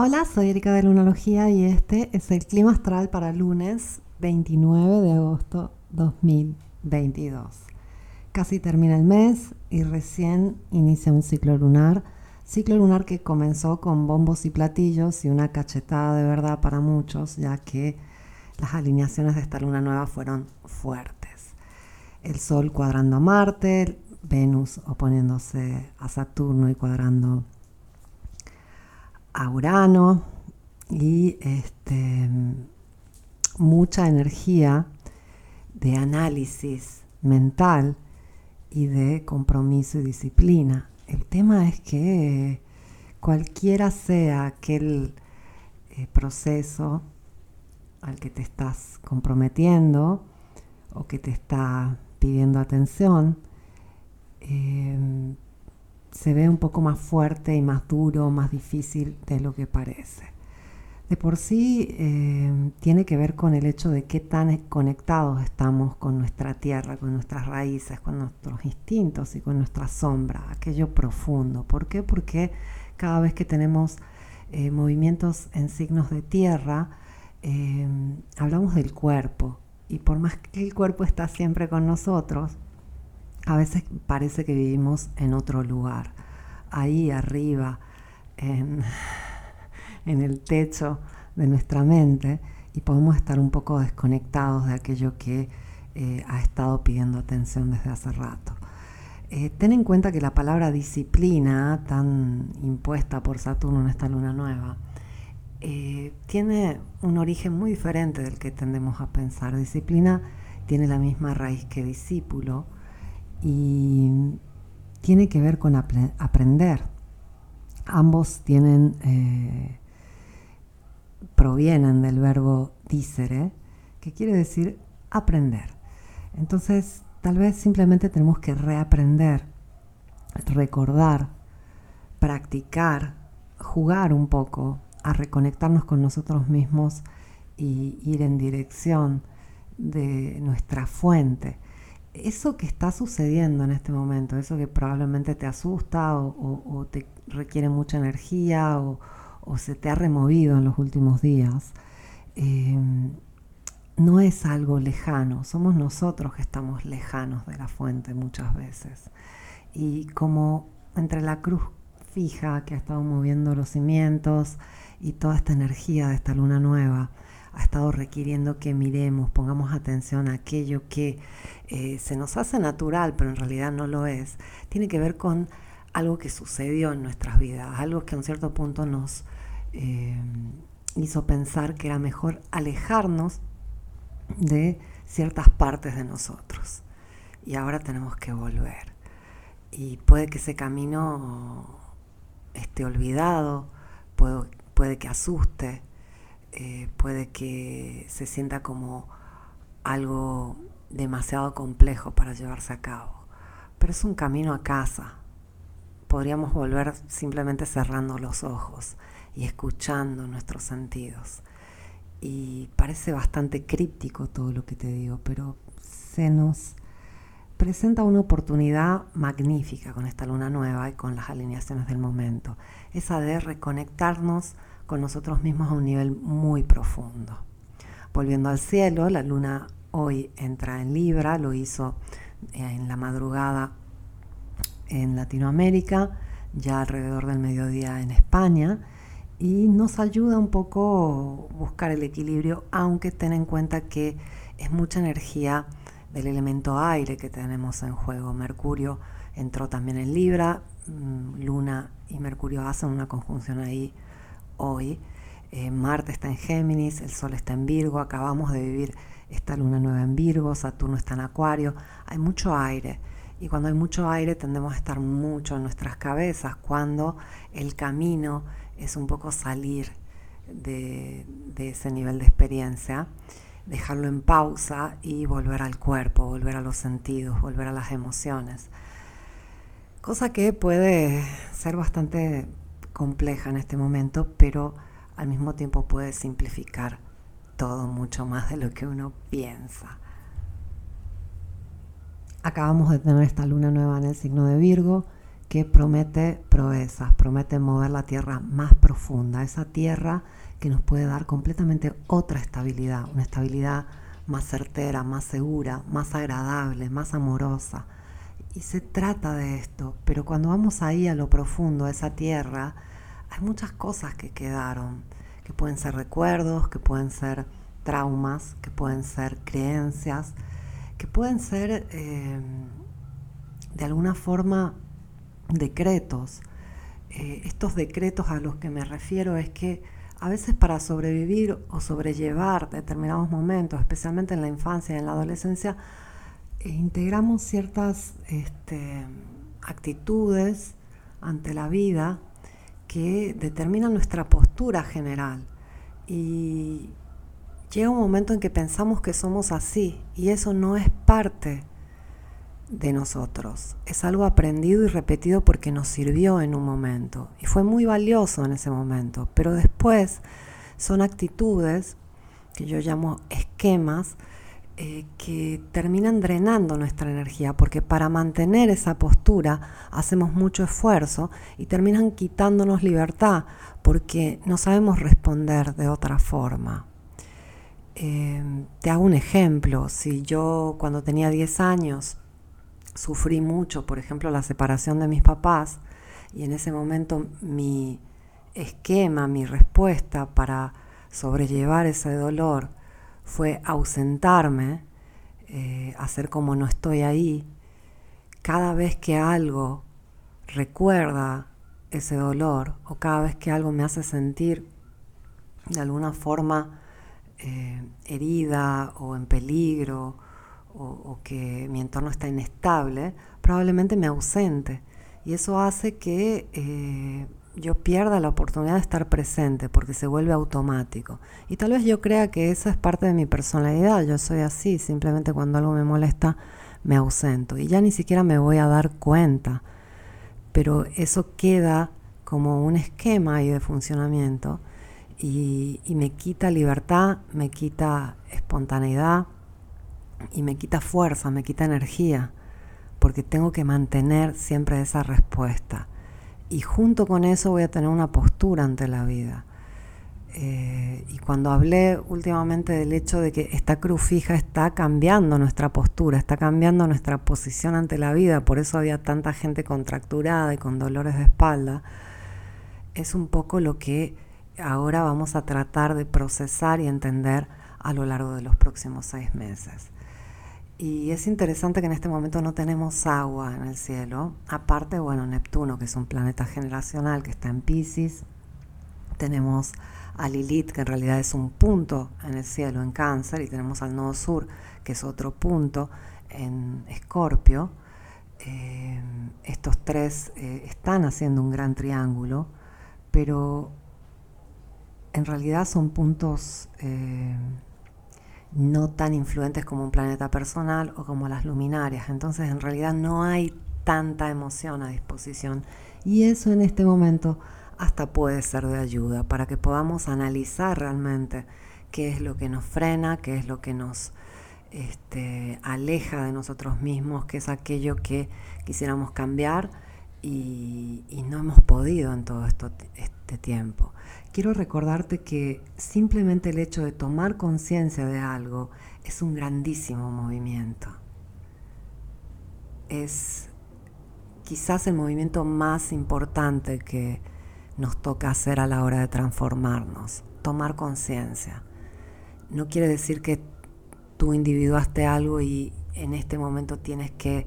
Hola, soy Erika de Lunalogía y este es el clima astral para lunes 29 de agosto 2022. Casi termina el mes y recién inicia un ciclo lunar. Ciclo lunar que comenzó con bombos y platillos y una cachetada de verdad para muchos, ya que las alineaciones de esta luna nueva fueron fuertes. El Sol cuadrando a Marte, Venus oponiéndose a Saturno y cuadrando a Urano y este, mucha energía de análisis mental y de compromiso y disciplina. El tema es que cualquiera sea aquel eh, proceso al que te estás comprometiendo o que te está pidiendo atención, eh, se ve un poco más fuerte y más duro, más difícil de lo que parece. De por sí eh, tiene que ver con el hecho de qué tan conectados estamos con nuestra tierra, con nuestras raíces, con nuestros instintos y con nuestra sombra, aquello profundo. ¿Por qué? Porque cada vez que tenemos eh, movimientos en signos de tierra, eh, hablamos del cuerpo. Y por más que el cuerpo está siempre con nosotros, a veces parece que vivimos en otro lugar, ahí arriba, en, el techo de nuestra mente, y podemos estar un poco desconectados de aquello que eh, ha estado pidiendo atención desde hace rato. Eh, ten en cuenta que la palabra disciplina, tan impuesta por Saturno en esta luna nueva, eh, tiene un origen muy diferente del que tendemos a pensar. Disciplina tiene la misma raíz que discípulo, y tiene que ver con aprender. Ambos tienen, eh, provienen del verbo dicere, que quiere decir aprender. Entonces, tal vez simplemente tenemos que reaprender, recordar, practicar, jugar un poco, a reconectarnos con nosotros mismos y ir en dirección de nuestra fuente eso que está sucediendo en este momento, eso que probablemente te asusta o, te requiere mucha energía o, se te ha removido en los últimos días, em, no es algo lejano, somos nosotros que estamos lejanos de la fuente muchas veces. Y como entre la cruz fija que ha estado moviendo los cimientos y toda esta energía de esta luna nueva, ha estado requiriendo que miremos, pongamos atención a aquello que eh, se nos hace natural, pero en realidad no lo es, tiene que ver con algo que sucedió en nuestras vidas, algo que a un cierto punto nos eh, hizo pensar que era mejor alejarnos de ciertas partes de nosotros. Y ahora tenemos que volver. Y puede que ese camino esté olvidado, puede, puede que asuste, eh, puede que se sienta como algo demasiado complejo para llevarse a cabo. Pero es un camino a casa. Podríamos volver simplemente cerrando los ojos y escuchando nuestros sentidos. Y parece bastante críptico todo lo que te digo, pero se nos presenta una oportunidad magnífica con esta luna nueva y con las alineaciones del momento. Esa de reconectarnos con nosotros mismos a un nivel muy profundo. Volviendo al cielo, la luna hoy entra en Libra, lo hizo eh, en la madrugada en Latinoamérica, ya alrededor del mediodía en España, y nos ayuda un poco buscar el equilibrio, aunque ten en cuenta que es mucha energía del elemento aire que tenemos en juego. Mercurio entró también en Libra, mm, Luna y Mercurio hacen una conjunción ahí hoy. Eh, Marte está en Géminis, el Sol está en Virgo, acabamos de vivir esta luna nueva en Virgo, Saturno está en Acuario, hay mucho aire. Y cuando hay mucho aire tendemos a estar mucho en nuestras cabezas, cuando el camino es un poco salir de, de ese nivel de experiencia, dejarlo en pausa y volver al cuerpo, volver a los sentidos, volver a las emociones. Cosa que puede ser bastante compleja en este momento, pero al mismo tiempo puede simplificar todo mucho más de lo que uno piensa. Acabamos de tener esta luna nueva en el signo de Virgo, que promete proezas, promete mover la tierra más profunda, esa tierra que nos puede dar completamente otra estabilidad, una estabilidad más certera, más segura, más agradable, más amorosa. Y se trata de esto, pero cuando vamos ahí a lo profundo, a esa tierra, hay muchas cosas que quedaron, que pueden ser recuerdos, que pueden ser traumas, que pueden ser creencias, que pueden ser eh, de alguna forma decretos. Eh, estos decretos a los que me refiero es que a veces para sobrevivir o sobrellevar determinados momentos, especialmente en la infancia y en la adolescencia, integramos ciertas este, actitudes ante la vida que determinan nuestra postura general. Y llega un momento en que pensamos que somos así y eso no es parte de nosotros. Es algo aprendido y repetido porque nos sirvió en un momento y fue muy valioso en ese momento, pero después son actitudes que yo llamo esquemas eh, que terminan drenando nuestra energía porque para mantener esa postura hacemos mucho esfuerzo y terminan quitándonos libertad porque no sabemos responder de otra forma. Eh, te hago un ejemplo, si yo cuando tenía 10 años sufrí mucho, por ejemplo, la separación de mis papás, y en ese momento mi esquema, mi respuesta para sobrellevar ese dolor fue ausentarme, eh, hacer como no estoy ahí. Cada vez que algo recuerda ese dolor o cada vez que algo me hace sentir de alguna forma eh, herida o en peligro o, que mi entorno está inestable, probablemente me ausente. Y eso hace que eh, yo pierda la oportunidad de estar presente porque se vuelve automático. Y tal vez yo crea que esa es parte de mi personalidad, yo soy así, simplemente cuando algo me molesta me ausento y ya ni siquiera me voy a dar cuenta. Pero eso queda como un esquema ahí de funcionamiento y me quita libertad, me quita espontaneidad y me quita fuerza, me quita energía, porque tengo que mantener siempre esa respuesta. Y junto con eso voy a tener una postura ante la vida. Eh, y cuando hablé últimamente del hecho de que esta cruz fija está cambiando nuestra postura, está cambiando nuestra posición ante la vida, por eso había tanta gente contracturada y con dolores de espalda, es un poco lo que ahora vamos a tratar de procesar y entender a lo largo de los próximos seis meses. Y es interesante que en este momento no tenemos agua en el cielo. Aparte, bueno, Neptuno, que es un planeta generacional que está en Pisces. Tenemos a Lilith, que en realidad es un punto en el cielo, en Cáncer. Y tenemos al Nodo Sur, que es otro punto en Escorpio. Eh, estos tres eh, están haciendo un gran triángulo, pero en realidad son puntos... Eh, no tan influentes como un planeta personal o como las luminarias. Entonces en realidad no hay tanta emoción a disposición. Y eso en este momento hasta puede ser de ayuda para que podamos analizar realmente qué es lo que nos frena, qué es lo que nos este, aleja de nosotros mismos, qué es aquello que quisiéramos cambiar y, no hemos podido en todo este tiempo quiero recordarte que simplemente el hecho de tomar conciencia de algo es un grandísimo movimiento. Es quizás el movimiento más importante que nos toca hacer a la hora de transformarnos, tomar conciencia. No quiere decir que tú individuaste algo y en este momento tienes que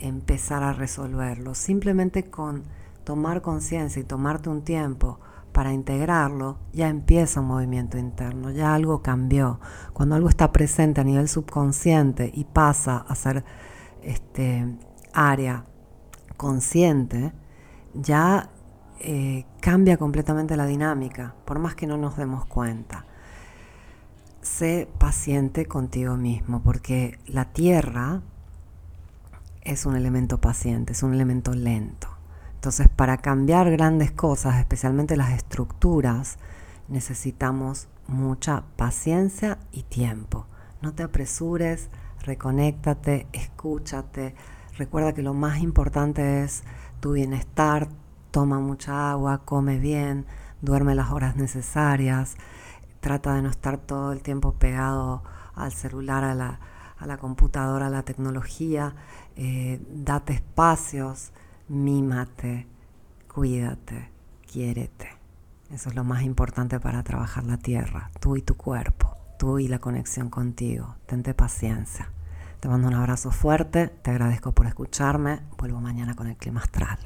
empezar a resolverlo. Simplemente con tomar conciencia y tomarte un tiempo para integrarlo, ya empieza un movimiento interno, ya algo cambió. Cuando algo está presente a nivel subconsciente y pasa a ser este, área consciente, ya eh, cambia completamente la dinámica, por más que no nos demos cuenta. Sé paciente contigo mismo, porque la tierra es un elemento paciente, es un elemento lento. Entonces, para cambiar grandes cosas, especialmente las estructuras, necesitamos mucha paciencia y tiempo. No te apresures, reconéctate, escúchate. Recuerda que lo más importante es tu bienestar, toma mucha agua, come bien, duerme las horas necesarias, trata de no estar todo el tiempo pegado al celular, a la, a la computadora, a la tecnología, eh, date espacios, mímate, cuídate, quiérete. Eso es lo más importante para trabajar la tierra, tú y tu cuerpo, tú y la conexión contigo. Tente paciencia. Te mando un abrazo fuerte, te agradezco por escucharme, vuelvo mañana con el clima astral.